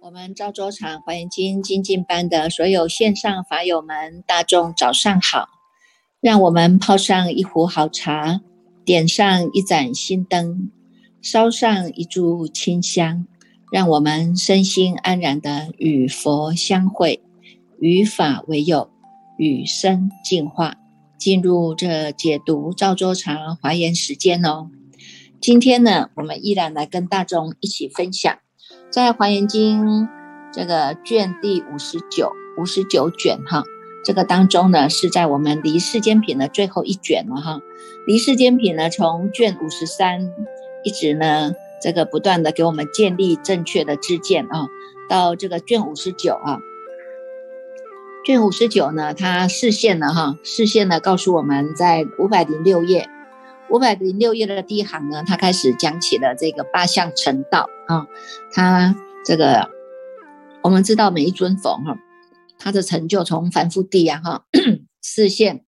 我们赵州场华严经精进班的所有线上法友们，大众早上好！让我们泡上一壶好茶，点上一盏心灯，烧上一炷清香，让我们身心安然的与佛相会，与法为友，与生进化，进入这解读赵州茶华严时间哦。今天呢，我们依然来跟大众一起分享。在《华严经》这个卷第五十九、五十九卷哈，这个当中呢，是在我们离世间品的最后一卷了哈。离世间品呢，从卷五十三一直呢，这个不断的给我们建立正确的知见啊，到这个卷五十九啊，卷五十九呢，它视线呢哈，视线呢告诉我们在五百零六页。五百零六页的第一行呢，他开始讲起了这个八相成道啊。他这个我们知道每一尊佛哈，他的成就从凡夫地啊哈，视线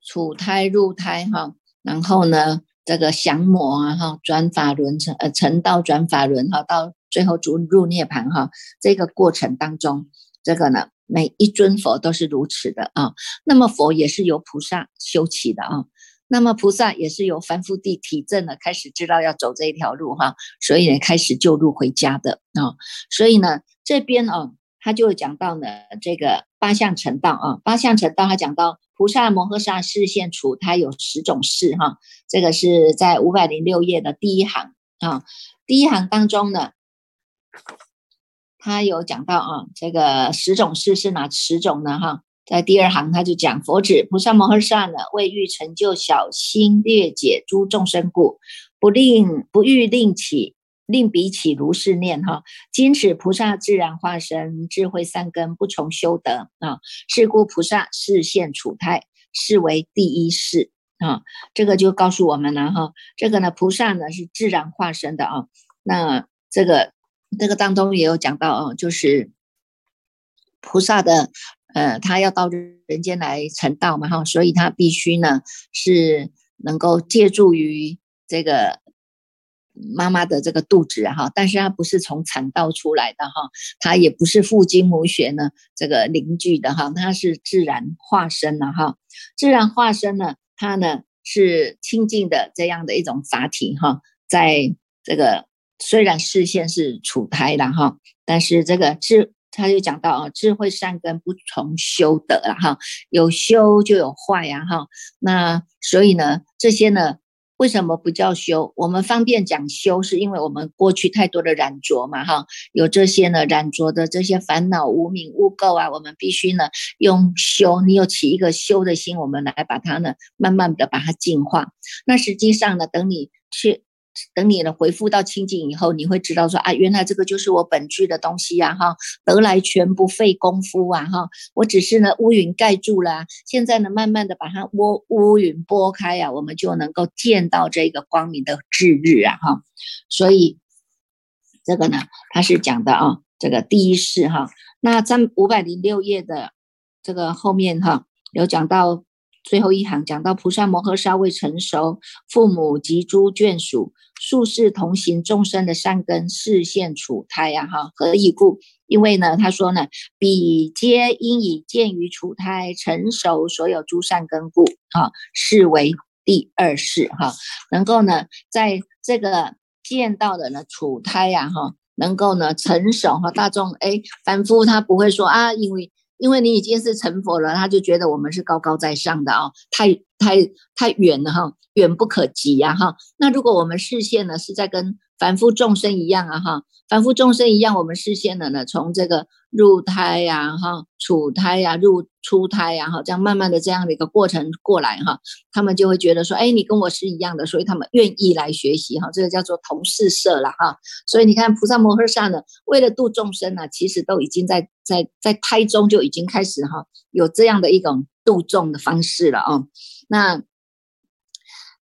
处胎入胎哈，然后呢这个降魔啊哈，转法轮成呃成道转法轮哈，到最后入入涅盘哈，这个过程当中，这个呢每一尊佛都是如此的啊。那么佛也是由菩萨修起的啊。那么菩萨也是由凡夫地体证了，开始知道要走这一条路哈，所以呢开始救路回家的啊。所以呢这边哦，他就讲到呢这个八相成道啊，八相成道他讲到菩萨摩诃萨视现处，他有十种事哈。这个是在五百零六页的第一行啊，第一行当中呢，他有讲到啊，这个十种事是哪十种呢哈？在第二行，他就讲佛指菩萨摩诃萨呢，为欲成就小心略解诸众生故，不令不欲令起令彼起如是念哈。今此菩萨自然化身，智慧三根不从修德啊。是故菩萨视现处胎，是为第一事啊。这个就告诉我们了哈。这个呢，菩萨呢是自然化身的啊。那这个这个当中也有讲到啊，就是菩萨的。呃，他要到人间来成道嘛，哈，所以他必须呢是能够借助于这个妈妈的这个肚子哈，但是他不是从产道出来的哈，他也不是父精母血呢这个凝聚的哈，他是自然化身了哈，自然化身呢，他呢是清净的这样的一种法体哈，在这个虽然视线是处胎的哈，但是这个智。他就讲到啊，智慧善根不从修德了哈，有修就有坏呀哈。那所以呢，这些呢，为什么不叫修？我们方便讲修，是因为我们过去太多的染着嘛哈，有这些呢染着的这些烦恼、无名、污垢啊，我们必须呢用修，你有起一个修的心，我们来把它呢慢慢的把它净化。那实际上呢，等你去。等你呢回复到清净以后，你会知道说啊，原来这个就是我本具的东西呀，哈，得来全不费功夫啊，哈，我只是呢乌云盖住了，现在呢慢慢的把它乌乌云拨开呀，我们就能够见到这个光明的智日啊，哈，所以这个呢，他是讲的啊，这个第一世哈，那在五百零六页的这个后面哈，有讲到。最后一行讲到菩萨摩诃萨未成熟，父母及诸眷属，数世同行众生的善根视现处胎呀，哈，何以故？因为呢，他说呢，彼皆因以见于处胎成熟所有诸善根故，啊，是为第二世，哈，能够呢，在这个见到的呢处胎呀，哈，能够呢成熟哈，大众哎，凡夫他不会说啊，因为。因为你已经是成佛了，他就觉得我们是高高在上的啊，太太太远了哈，远不可及呀哈。那如果我们视线呢是在跟凡夫众生一样啊哈，凡夫众生一样，我们视线的呢从这个。入胎呀，哈，处胎呀，入出胎呀，哈，这样慢慢的这样的一个过程过来哈，他们就会觉得说，哎，你跟我是一样的，所以他们愿意来学习哈，这个叫做同事社了哈。所以你看，菩萨摩诃萨呢，为了度众生呢，其实都已经在在在胎中就已经开始哈，有这样的一种注重的方式了啊。那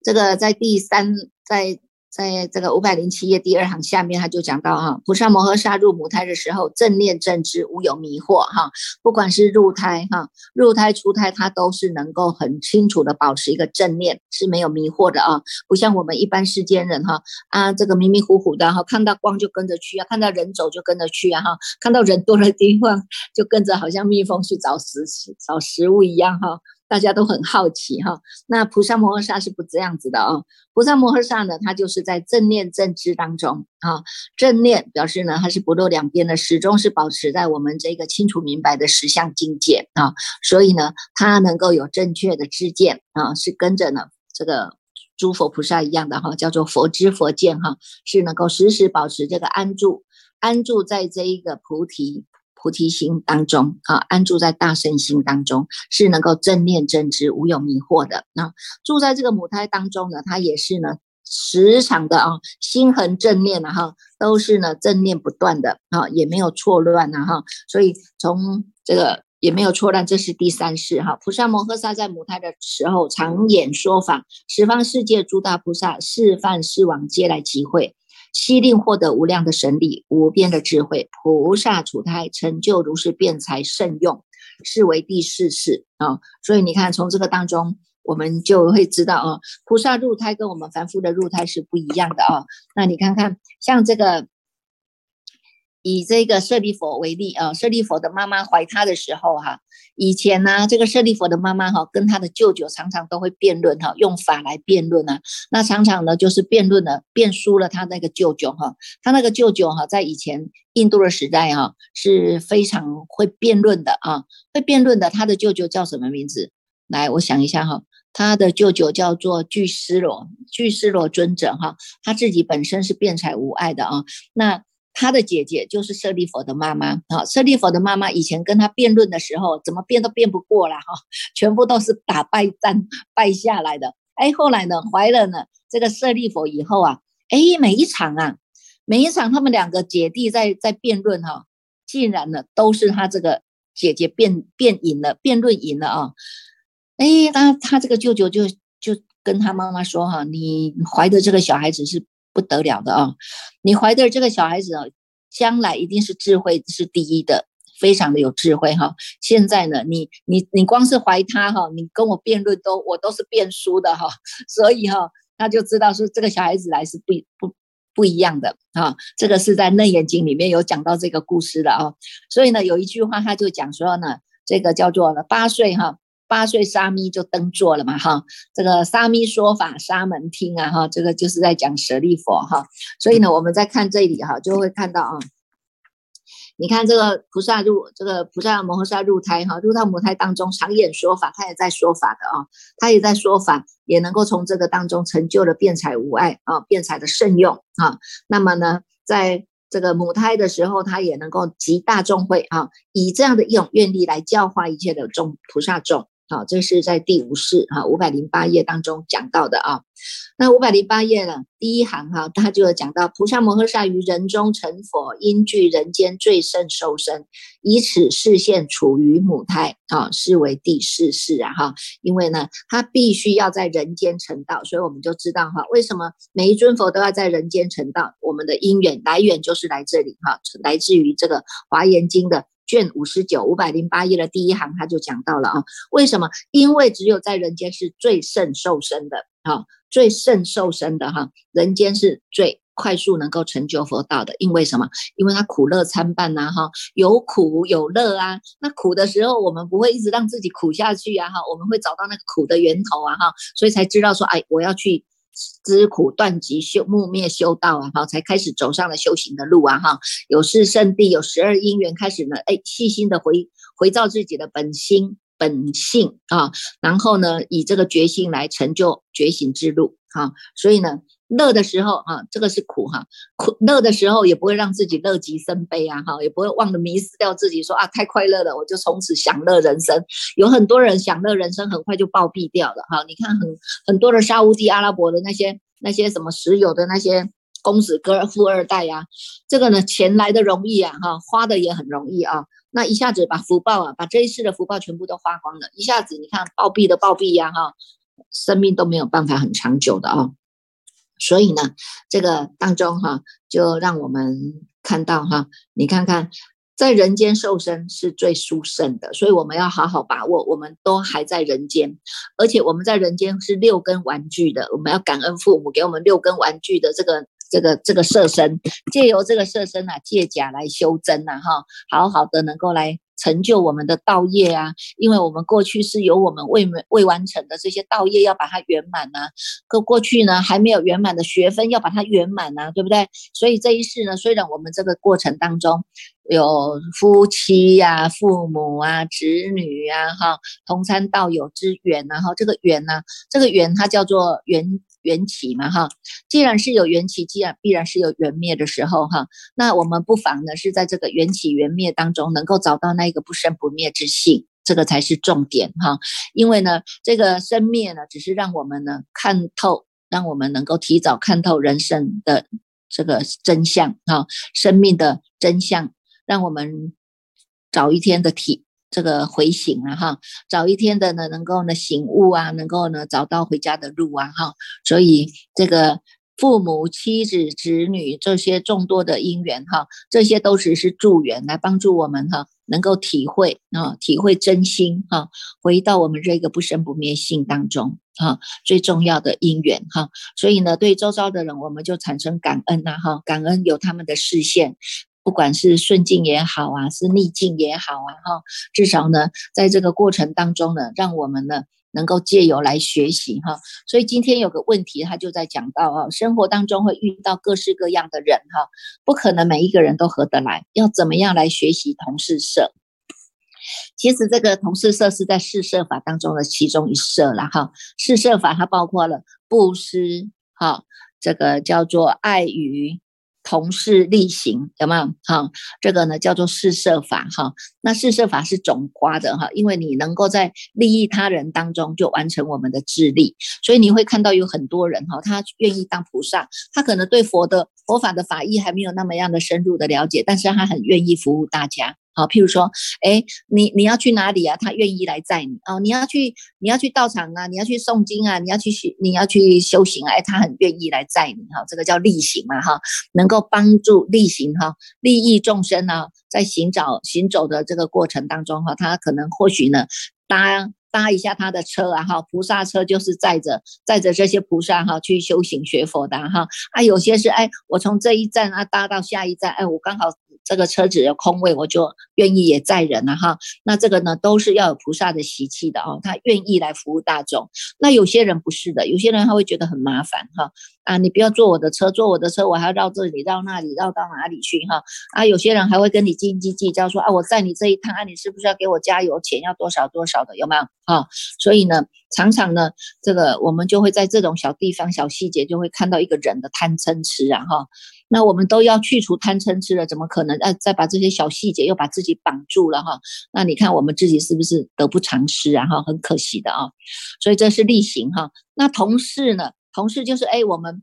这个在第三，在在这个五百零七页第二行下面，他就讲到哈，菩萨摩诃萨入母胎的时候，正念正知，无有迷惑哈。不管是入胎哈，入胎出胎，他都是能够很清楚的保持一个正念，是没有迷惑的啊。不像我们一般世间人哈啊，这个迷迷糊糊的哈，看到光就跟着去啊，看到人走就跟着去啊哈，看到人多的地方就跟着，好像蜜蜂去找食找食物一样哈。大家都很好奇哈，那菩萨摩诃萨是不这样子的哦。菩萨摩诃萨呢，他就是在正念正知当中啊，正念表示呢，他是不落两边的，始终是保持在我们这个清楚明白的实相境界啊，所以呢，他能够有正确的知见啊，是跟着呢这个诸佛菩萨一样的哈，叫做佛知佛见哈，是能够时时保持这个安住，安住在这一个菩提。菩提心当中啊，安住在大圣心当中，是能够正念正知，无有迷惑的。那住在这个母胎当中呢，他也是呢，时常的啊，心恒正念啊，哈，都是呢正念不断的啊，也没有错乱啊，哈。所以从这个也没有错乱，这是第三世哈。菩萨摩诃萨在母胎的时候，常演说法，十方世界诸大菩萨、示范世王皆来集会。悉令获得无量的神力、无边的智慧，菩萨处胎成就如是辩才慎用，是为第四世啊。所以你看，从这个当中，我们就会知道啊，菩萨入胎跟我们凡夫的入胎是不一样的啊。那你看看，像这个。以这个舍利佛为例啊，舍利佛的妈妈怀他的时候哈，以前呢，这个舍利佛的妈妈哈，跟他的舅舅常常都会辩论哈，用法来辩论啊。那常常呢，就是辩论了，辩输了他那个舅舅哈。他那个舅舅哈，在以前印度的时代哈，是非常会辩论的啊，会辩论的。他的舅舅叫什么名字？来，我想一下哈，他的舅舅叫做具斯罗，具斯罗尊者哈，他自己本身是辩才无碍的啊。那他的姐姐就是舍利佛的妈妈啊，舍利佛的妈妈以前跟他辩论的时候，怎么辩都辩不过了哈，全部都是打败战败下来的。哎，后来呢，怀了呢这个舍利佛以后啊，哎，每一场啊，每一场他们两个姐弟在在辩论哈，竟然呢都是他这个姐姐辩辩赢了，辩论赢了啊。哎，那他这个舅舅就就跟他妈妈说哈，你怀的这个小孩子是。不得了的啊！你怀的这个小孩子啊，将来一定是智慧是第一的，非常的有智慧哈。现在呢，你你你光是怀他哈，你跟我辩论都我都是辩输的哈。所以哈，他就知道说这个小孩子来是不不不一样的啊。这个是在《楞严经》里面有讲到这个故事的啊。所以呢，有一句话他就讲说呢，这个叫做呢八岁哈。八岁沙弥就登座了嘛，哈，这个沙弥说法，沙门听啊，哈，这个就是在讲舍利佛哈，所以呢，我们在看这里哈，就会看到啊，你看这个菩萨入这个菩萨摩诃萨入胎哈，入到母胎当中常演说法，他也在说法的啊，他也在说法，也能够从这个当中成就了辩才无碍啊，辩才的圣用啊，那么呢，在这个母胎的时候，他也能够集大众会啊，以这样的一种愿力来教化一切的众菩萨众。好，这是在第五世哈五百零八页当中讲到的啊。那五百零八页呢，第一行哈，他就有讲到菩萨摩诃萨于人中成佛，因具人间最胜受身，以此视现处于母胎啊，是为第四世啊哈。因为呢，他必须要在人间成道，所以我们就知道哈，为什么每一尊佛都要在人间成道？我们的因缘来源就是来这里哈，来自于这个华严经的。卷五十九五百零八页的第一行，他就讲到了啊，为什么？因为只有在人间是最胜受身的啊，最胜受身的哈，人间是最快速能够成就佛道的。因为什么？因为他苦乐参半呐哈，有苦有乐啊。那苦的时候，我们不会一直让自己苦下去啊哈，我们会找到那个苦的源头啊哈，所以才知道说，哎，我要去。知苦断集修木灭修道啊，哈，才开始走上了修行的路啊，哈，有四圣地，有十二因缘，开始呢，哎，细心的回回照自己的本心本性啊，然后呢，以这个决心来成就觉醒之路啊，所以呢。乐的时候啊，这个是苦哈，苦乐的时候也不会让自己乐极生悲啊，哈，也不会忘了迷失掉自己，说啊太快乐了，我就从此享乐人生。有很多人享乐人生很快就暴毙掉了哈，你看很很多的沙乌地阿拉伯的那些那些什么石油的那些公子哥富二代呀，这个呢钱来的容易啊哈，花的也很容易啊，那一下子把福报啊，把这一世的福报全部都花光了，一下子你看暴毙的暴毙呀哈，生命都没有办法很长久的啊。所以呢，这个当中哈，就让我们看到哈，你看看。在人间受生是最殊胜的，所以我们要好好把握。我们都还在人间，而且我们在人间是六根玩具的，我们要感恩父母给我们六根玩具的这个这个这个色身，借由这个色身啊，借假来修真呐，哈，好好的能够来。成就我们的道业啊，因为我们过去是有我们未未完成的这些道业，要把它圆满呐。可过去呢，还没有圆满的学分，要把它圆满呐，对不对？所以这一世呢，虽然我们这个过程当中有夫妻呀、父母啊、子女啊、哈同参道友之缘然后这个缘呢，这个缘它叫做缘。缘起嘛，哈，既然是有缘起，既然必然是有缘灭的时候，哈，那我们不妨呢，是在这个缘起缘灭当中，能够找到那一个不生不灭之性，这个才是重点，哈。因为呢，这个生灭呢，只是让我们呢看透，让我们能够提早看透人生的这个真相，哈，生命的真相，让我们早一天的体。这个回醒啊，哈，早一天的呢，能够呢醒悟啊，能够呢找到回家的路啊，哈，所以这个父母、妻子、子女这些众多的因缘哈，这些都只是助缘，来帮助我们哈，能够体会啊，体会真心哈，回到我们这个不生不灭性当中哈，最重要的因缘哈，所以呢，对周遭的人，我们就产生感恩呐，哈，感恩有他们的视线。不管是顺境也好啊，是逆境也好啊，哈，至少呢，在这个过程当中呢，让我们呢能够借由来学习哈。所以今天有个问题，他就在讲到啊，生活当中会遇到各式各样的人哈，不可能每一个人都合得来，要怎么样来学习同事社？其实这个同事社是在四摄法当中的其中一摄了哈。四摄法它包括了布施哈，这个叫做爱语。同事力行有没有？哈，这个呢叫做四摄法哈。那四摄法是总夸的哈，因为你能够在利益他人当中就完成我们的智力，所以你会看到有很多人哈，他愿意当菩萨，他可能对佛的佛法的法义还没有那么样的深入的了解，但是他很愿意服务大家。好，譬如说，哎，你你要去哪里啊？他愿意来载你哦。你要去，你要去道场啊，你要去诵经啊，你要去学，你要去修行啊。哎，他很愿意来载你哈。这个叫力行嘛哈，能够帮助力行哈，利益众生呢，在行找行走的这个过程当中哈，他可能或许呢搭搭一下他的车啊哈，菩萨车就是载着载着这些菩萨哈去修行学佛的哈。啊，有些是哎，我从这一站啊搭到下一站，哎，我刚好。这个车子有空位，我就愿意也载人了哈。那这个呢，都是要有菩萨的习气的哦，他愿意来服务大众。那有些人不是的，有些人他会觉得很麻烦哈。啊，你不要坐我的车，坐我的车我还要绕这里绕那里绕到哪里去哈？啊，有些人还会跟你斤斤计较，说啊，我载你这一趟啊，你是不是要给我加油钱？要多少多少的，有没有？哈，所以呢，常常呢，这个我们就会在这种小地方、小细节，就会看到一个人的贪嗔痴啊哈。那我们都要去除贪嗔痴了，怎么可能啊？再把这些小细节又把自己绑住了哈？那你看我们自己是不是得不偿失啊？哈，很可惜的啊。所以这是例行哈。那同事呢？同事就是哎，我们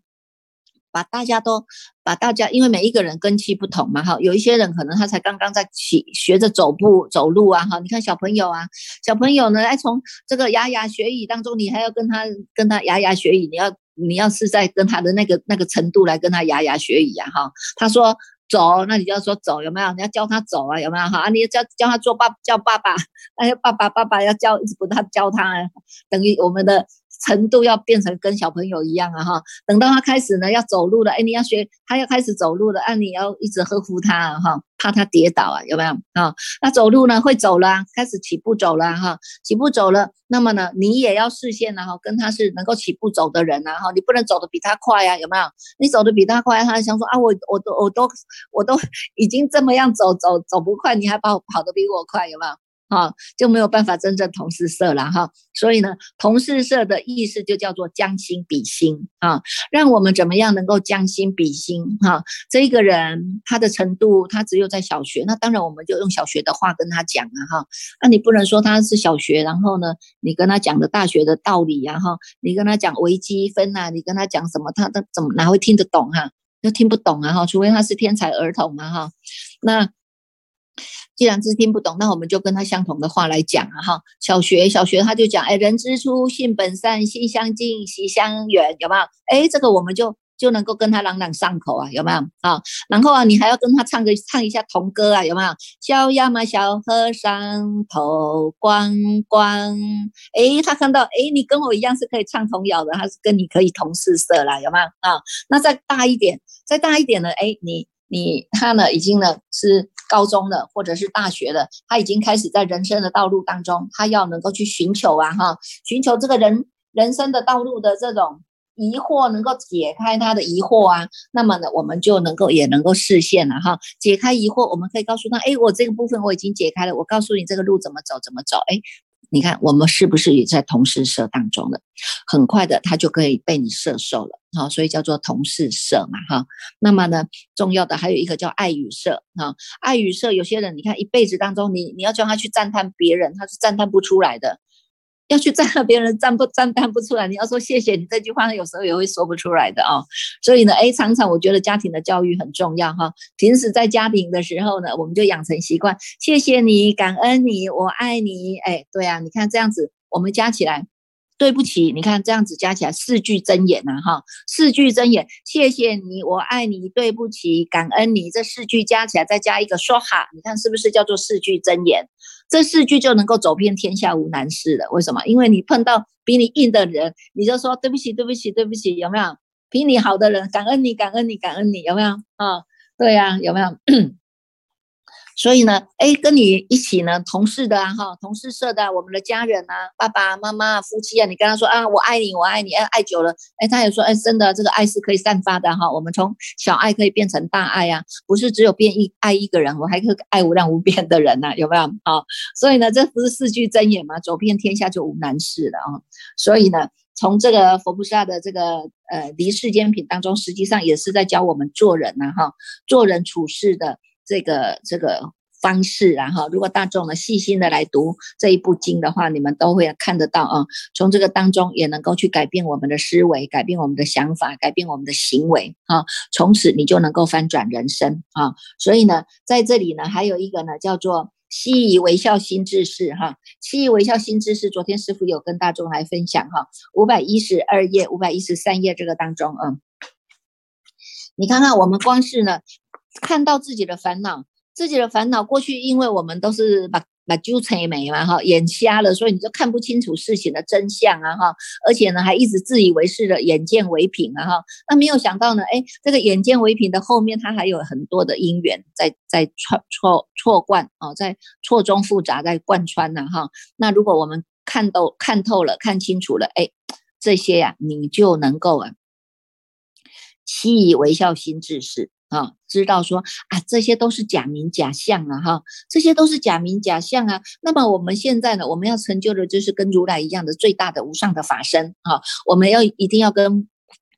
把大家都把大家，因为每一个人根气不同嘛哈。有一些人可能他才刚刚在起学着走步走路啊哈。你看小朋友啊，小朋友呢，哎，从这个牙牙学语当中，你还要跟他跟他牙牙学语，你要。你要是在跟他的那个那个程度来跟他牙牙学语啊哈，他说走，那你就要说走，有没有？你要教他走啊，有没有哈？你要教教他做爸叫爸爸，哎，爸爸爸爸要教一直不他教他，等于我们的。程度要变成跟小朋友一样啊哈，等到他开始呢要走路了，哎，你要学他要开始走路了，啊，你要一直呵护他啊哈，怕他跌倒啊，有没有啊？那走路呢会走了，开始起步走了哈，起步走了，那么呢你也要视线然后跟他是能够起步走的人啊哈，你不能走得比他快呀，有没有？你走得比他快，他想说啊，我我都我都我都已经这么样走走走不快，你还跑跑得比我快，有没有？哈，就没有办法真正同事色了哈，所以呢，同事色的意思就叫做将心比心啊，让我们怎么样能够将心比心哈？这一个人他的程度，他只有在小学，那当然我们就用小学的话跟他讲啊哈，那你不能说他是小学，然后呢，你跟他讲的大学的道理呀哈，你跟他讲微积分呐，你跟他讲什么，他他怎么哪会听得懂哈？都听不懂啊哈，除非他是天才儿童嘛哈，那。既然是听不懂，那我们就跟他相同的话来讲啊哈。小学小学他就讲，哎，人之初性本善，性相近，习相远，有没有？哎，这个我们就就能够跟他朗朗上口啊，有没有啊？然后啊，你还要跟他唱个唱一下童歌啊，有没有？小鸭嘛，小和尚头光光，哎，他看到哎，你跟我一样是可以唱童谣的，他是跟你可以同四色啦，有没有啊？那再大一点，再大一点呢？哎，你你他呢，已经呢是高中了，或者是大学了，他已经开始在人生的道路当中，他要能够去寻求啊，哈，寻求这个人人生的道路的这种。疑惑能够解开他的疑惑啊，那么呢，我们就能够也能够实现了哈。解开疑惑，我们可以告诉他，哎，我这个部分我已经解开了，我告诉你这个路怎么走，怎么走。哎，你看我们是不是也在同事社当中了？很快的，他就可以被你射受了，好，所以叫做同事社嘛，哈。那么呢，重要的还有一个叫爱与社，哈，爱与社，有些人你看一辈子当中，你你要叫他去赞叹别人，他是赞叹不出来的。要去赞别人，赞不赞叹不出来。你要说谢谢你这句话，有时候也会说不出来的哦。所以呢，哎，常常我觉得家庭的教育很重要哈。平时在家庭的时候呢，我们就养成习惯，谢谢你，感恩你，我爱你。哎，对啊，你看这样子，我们加起来。对不起，你看这样子加起来四句真言呐，哈，四句真言，谢谢你，我爱你，对不起，感恩你，这四句加起来再加一个说哈，你看是不是叫做四句真言？这四句就能够走遍天下无难事了。为什么？因为你碰到比你硬的人，你就说对不起，对不起，对不起，有没有？比你好的人，感恩你，感恩你，感恩你，有没有？啊，对呀，有没有？所以呢，哎，跟你一起呢，同事的啊，哈，同事社的，我们的家人啊，爸爸妈妈、夫妻啊，你跟他说啊，我爱你，我爱你，哎，爱久了，哎，他也说，哎，真的，这个爱是可以散发的哈，我们从小爱可以变成大爱呀，不是只有变一爱一个人，我还可以爱无量无边的人呐，有没有？好，所以呢，这不是四句真言吗？走遍天下就无难事了啊。所以呢，从这个佛菩萨的这个呃离世间品当中，实际上也是在教我们做人呐，哈，做人处事的。这个这个方式，然后如果大众呢细心的来读这一部经的话，你们都会看得到啊。从这个当中也能够去改变我们的思维，改变我们的想法，改变我们的行为啊。从此你就能够翻转人生啊。所以呢，在这里呢，还有一个呢叫做习以微笑心智士哈。习以微笑心智士，昨天师傅有跟大众来分享哈，五百一十二页、五百一十三页这个当中啊，你看看我们光是呢。看到自己的烦恼，自己的烦恼过去，因为我们都是把把纠缠没嘛哈，眼瞎了，所以你就看不清楚事情的真相啊哈，而且呢还一直自以为是的眼见为凭啊哈，那没有想到呢，哎，这个眼见为凭的后面，它还有很多的因缘在在错错错贯啊，在错综复杂在贯穿呢哈，那如果我们看到看透了，看清楚了，哎，这些呀，你就能够啊，习以为笑心自是。啊，知道说啊，这些都是假名假相啊，哈，这些都是假名假相啊。那么我们现在呢，我们要成就的就是跟如来一样的最大的无上的法身啊。我们要一定要跟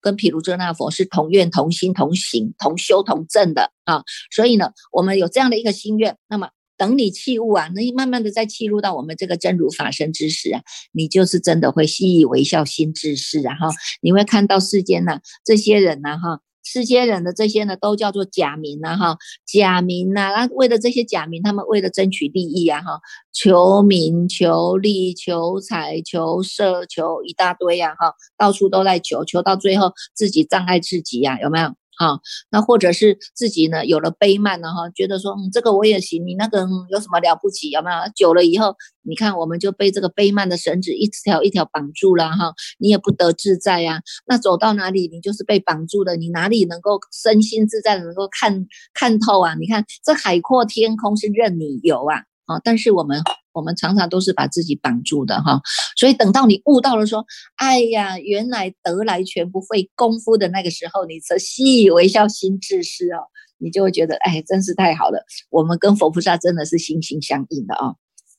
跟毗卢遮那佛是同愿同心同行同修同证的啊。所以呢，我们有这样的一个心愿。那么等你弃悟啊，那慢慢的再契入到我们这个真如法身之时啊，你就是真的会习以为笑心之事啊，哈，你会看到世间呢这些人呢，哈。世间人的这些呢，都叫做假名啊，哈，假名呐，那为了这些假名，他们为了争取利益啊，哈，求名、求利、求财、求色、求一大堆呀，哈，到处都在求，求到最后自己障碍自己呀，有没有？好，那或者是自己呢有了悲慢了哈，觉得说嗯这个我也行，你那个嗯有什么了不起？有没有？久了以后，你看我们就被这个悲慢的绳子一条一条绑住了哈，你也不得自在呀。那走到哪里，你就是被绑住的，你哪里能够身心自在，能够看看透啊？你看这海阔天空是任你游啊，啊，但是我们。我们常常都是把自己绑住的哈，所以等到你悟到了说，哎呀，原来得来全不费功夫的那个时候，你则习以为笑，心自失哦，你就会觉得，哎，真是太好了，我们跟佛菩萨真的是心心相印的啊。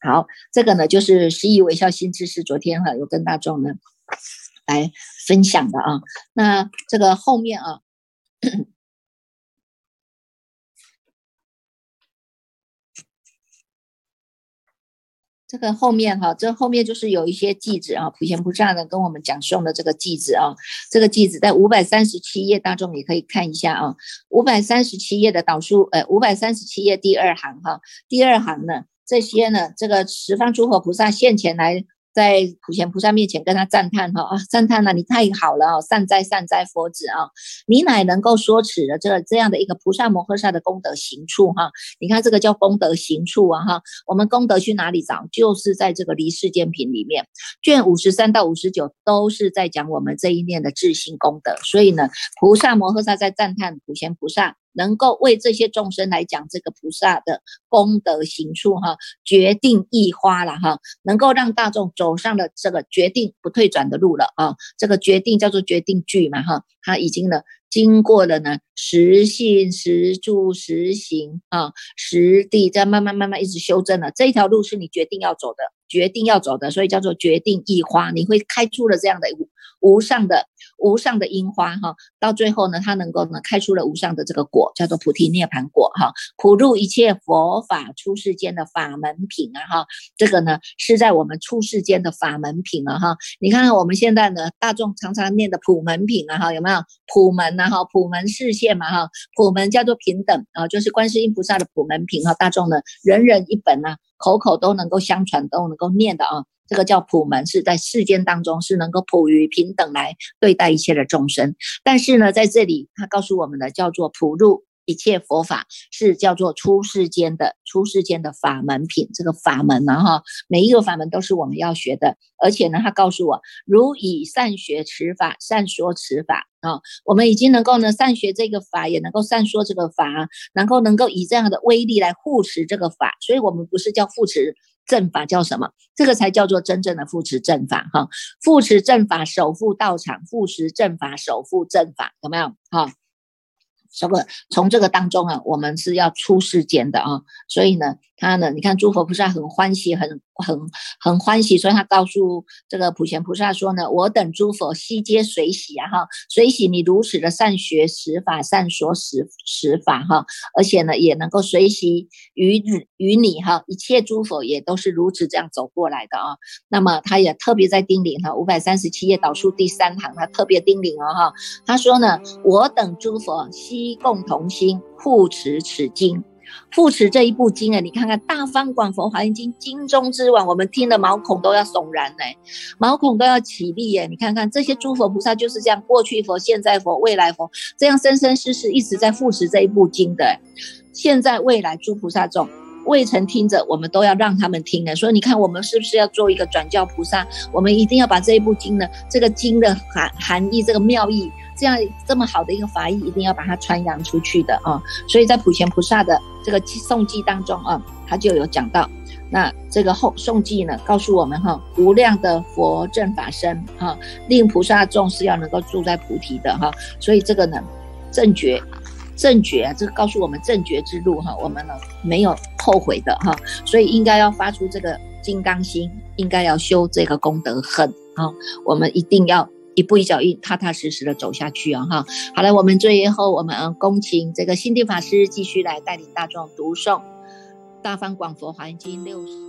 好，这个呢就是习以为笑，心自是，昨天哈有跟大众呢来分享的啊。那这个后面啊。这个后面哈，这后面就是有一些句子啊，普贤菩萨呢跟我们讲诵的这个句子啊，这个句子在五百三十七页当中你可以看一下啊，五百三十七页的导数，呃，五百三十七页第二行哈，第二行呢，这些呢，这个十方诸佛菩萨现前来在普贤菩萨面前跟他赞叹哈啊，赞叹呐你太好了哦，善哉善哉佛子啊，你乃能够说此的这这样的一个菩萨摩诃萨的功德行处哈，你看这个叫功德行处啊哈，我们功德去哪里找？就是在这个离世间品里面，卷五十三到五十九都是在讲我们这一念的自信功德，所以呢，菩萨摩诃萨在赞叹普贤菩萨。能够为这些众生来讲这个菩萨的功德行处哈，决定一花了哈，能够让大众走上了这个决定不退转的路了啊，这个决定叫做决定句嘛哈，他已经呢经过了呢实信实住实行啊实地，在慢慢慢慢一直修正了这一条路是你决定要走的，决定要走的，所以叫做决定一花，你会开出了这样的无上的。无上的樱花哈，到最后呢，它能够呢开出了无上的这个果，叫做菩提涅盘果哈。普入一切佛法出世间的法门品啊哈，这个呢是在我们出世间的法门品啊哈。你看看我们现在呢，大众常常念的普门品啊哈，有没有普门呐哈？普门视线嘛哈，普门叫做平等啊，就是观世音菩萨的普门品哈。大众呢，人人一本呐，口口都能够相传，都能够念的啊。这个叫普门，是在世间当中是能够普于平等来对待一切的众生。但是呢，在这里他告诉我们的叫做普入一切佛法，是叫做出世间的出世间的法门品。这个法门呢，哈，每一个法门都是我们要学的。而且呢，他告诉我，如以善学持法，善说持法啊，我们已经能够呢善学这个法，也能够善说这个法，然后能够以这样的威力来护持这个法。所以，我们不是叫护持。正法叫什么？这个才叫做真正的扶持正法哈！扶持正法，守护道场；扶持正法，守护正法，有没有？哈，这个从这个当中啊，我们是要出世间的啊，所以呢。他呢？你看诸佛菩萨很欢喜，很很很欢喜，所以他告诉这个普贤菩萨说呢：“我等诸佛悉皆随喜啊！哈，随喜你如此的善学实法，善说实实法哈，而且呢，也能够随喜与与你哈，一切诸佛也都是如此这样走过来的啊。那么他也特别在叮咛哈，五百三十七页导数第三行，他特别叮咛了哈，他说呢：我等诸佛悉共同心护持此经。”复持这一部经啊，你看看《大方广佛华严经》，经中之王，我们听的毛孔都要悚然呢，毛孔都要起立耶！你看看这些诸佛菩萨就是这样，过去佛、现在佛、未来佛，这样生生世世一直在复持这一部经的。现在未来诸菩萨众未曾听着，我们都要让他们听的。所以你看，我们是不是要做一个转教菩萨？我们一定要把这一部经呢，这个经的含含义、这个妙义。这样这么好的一个法义，一定要把它传扬出去的啊！所以在普贤菩萨的这个颂记当中啊，他就有讲到，那这个后颂记呢，告诉我们哈，无量的佛正法身哈，令菩萨众是要能够住在菩提的哈。所以这个呢，正觉正觉啊，这告诉我们正觉之路哈，我们呢没有后悔的哈，所以应该要发出这个金刚心，应该要修这个功德恨啊，我们一定要。一步一脚印，踏踏实实的走下去啊！哈，好了，我们最后我们恭请这个心地法师继续来带领大众读诵《大方广佛华严经》六十。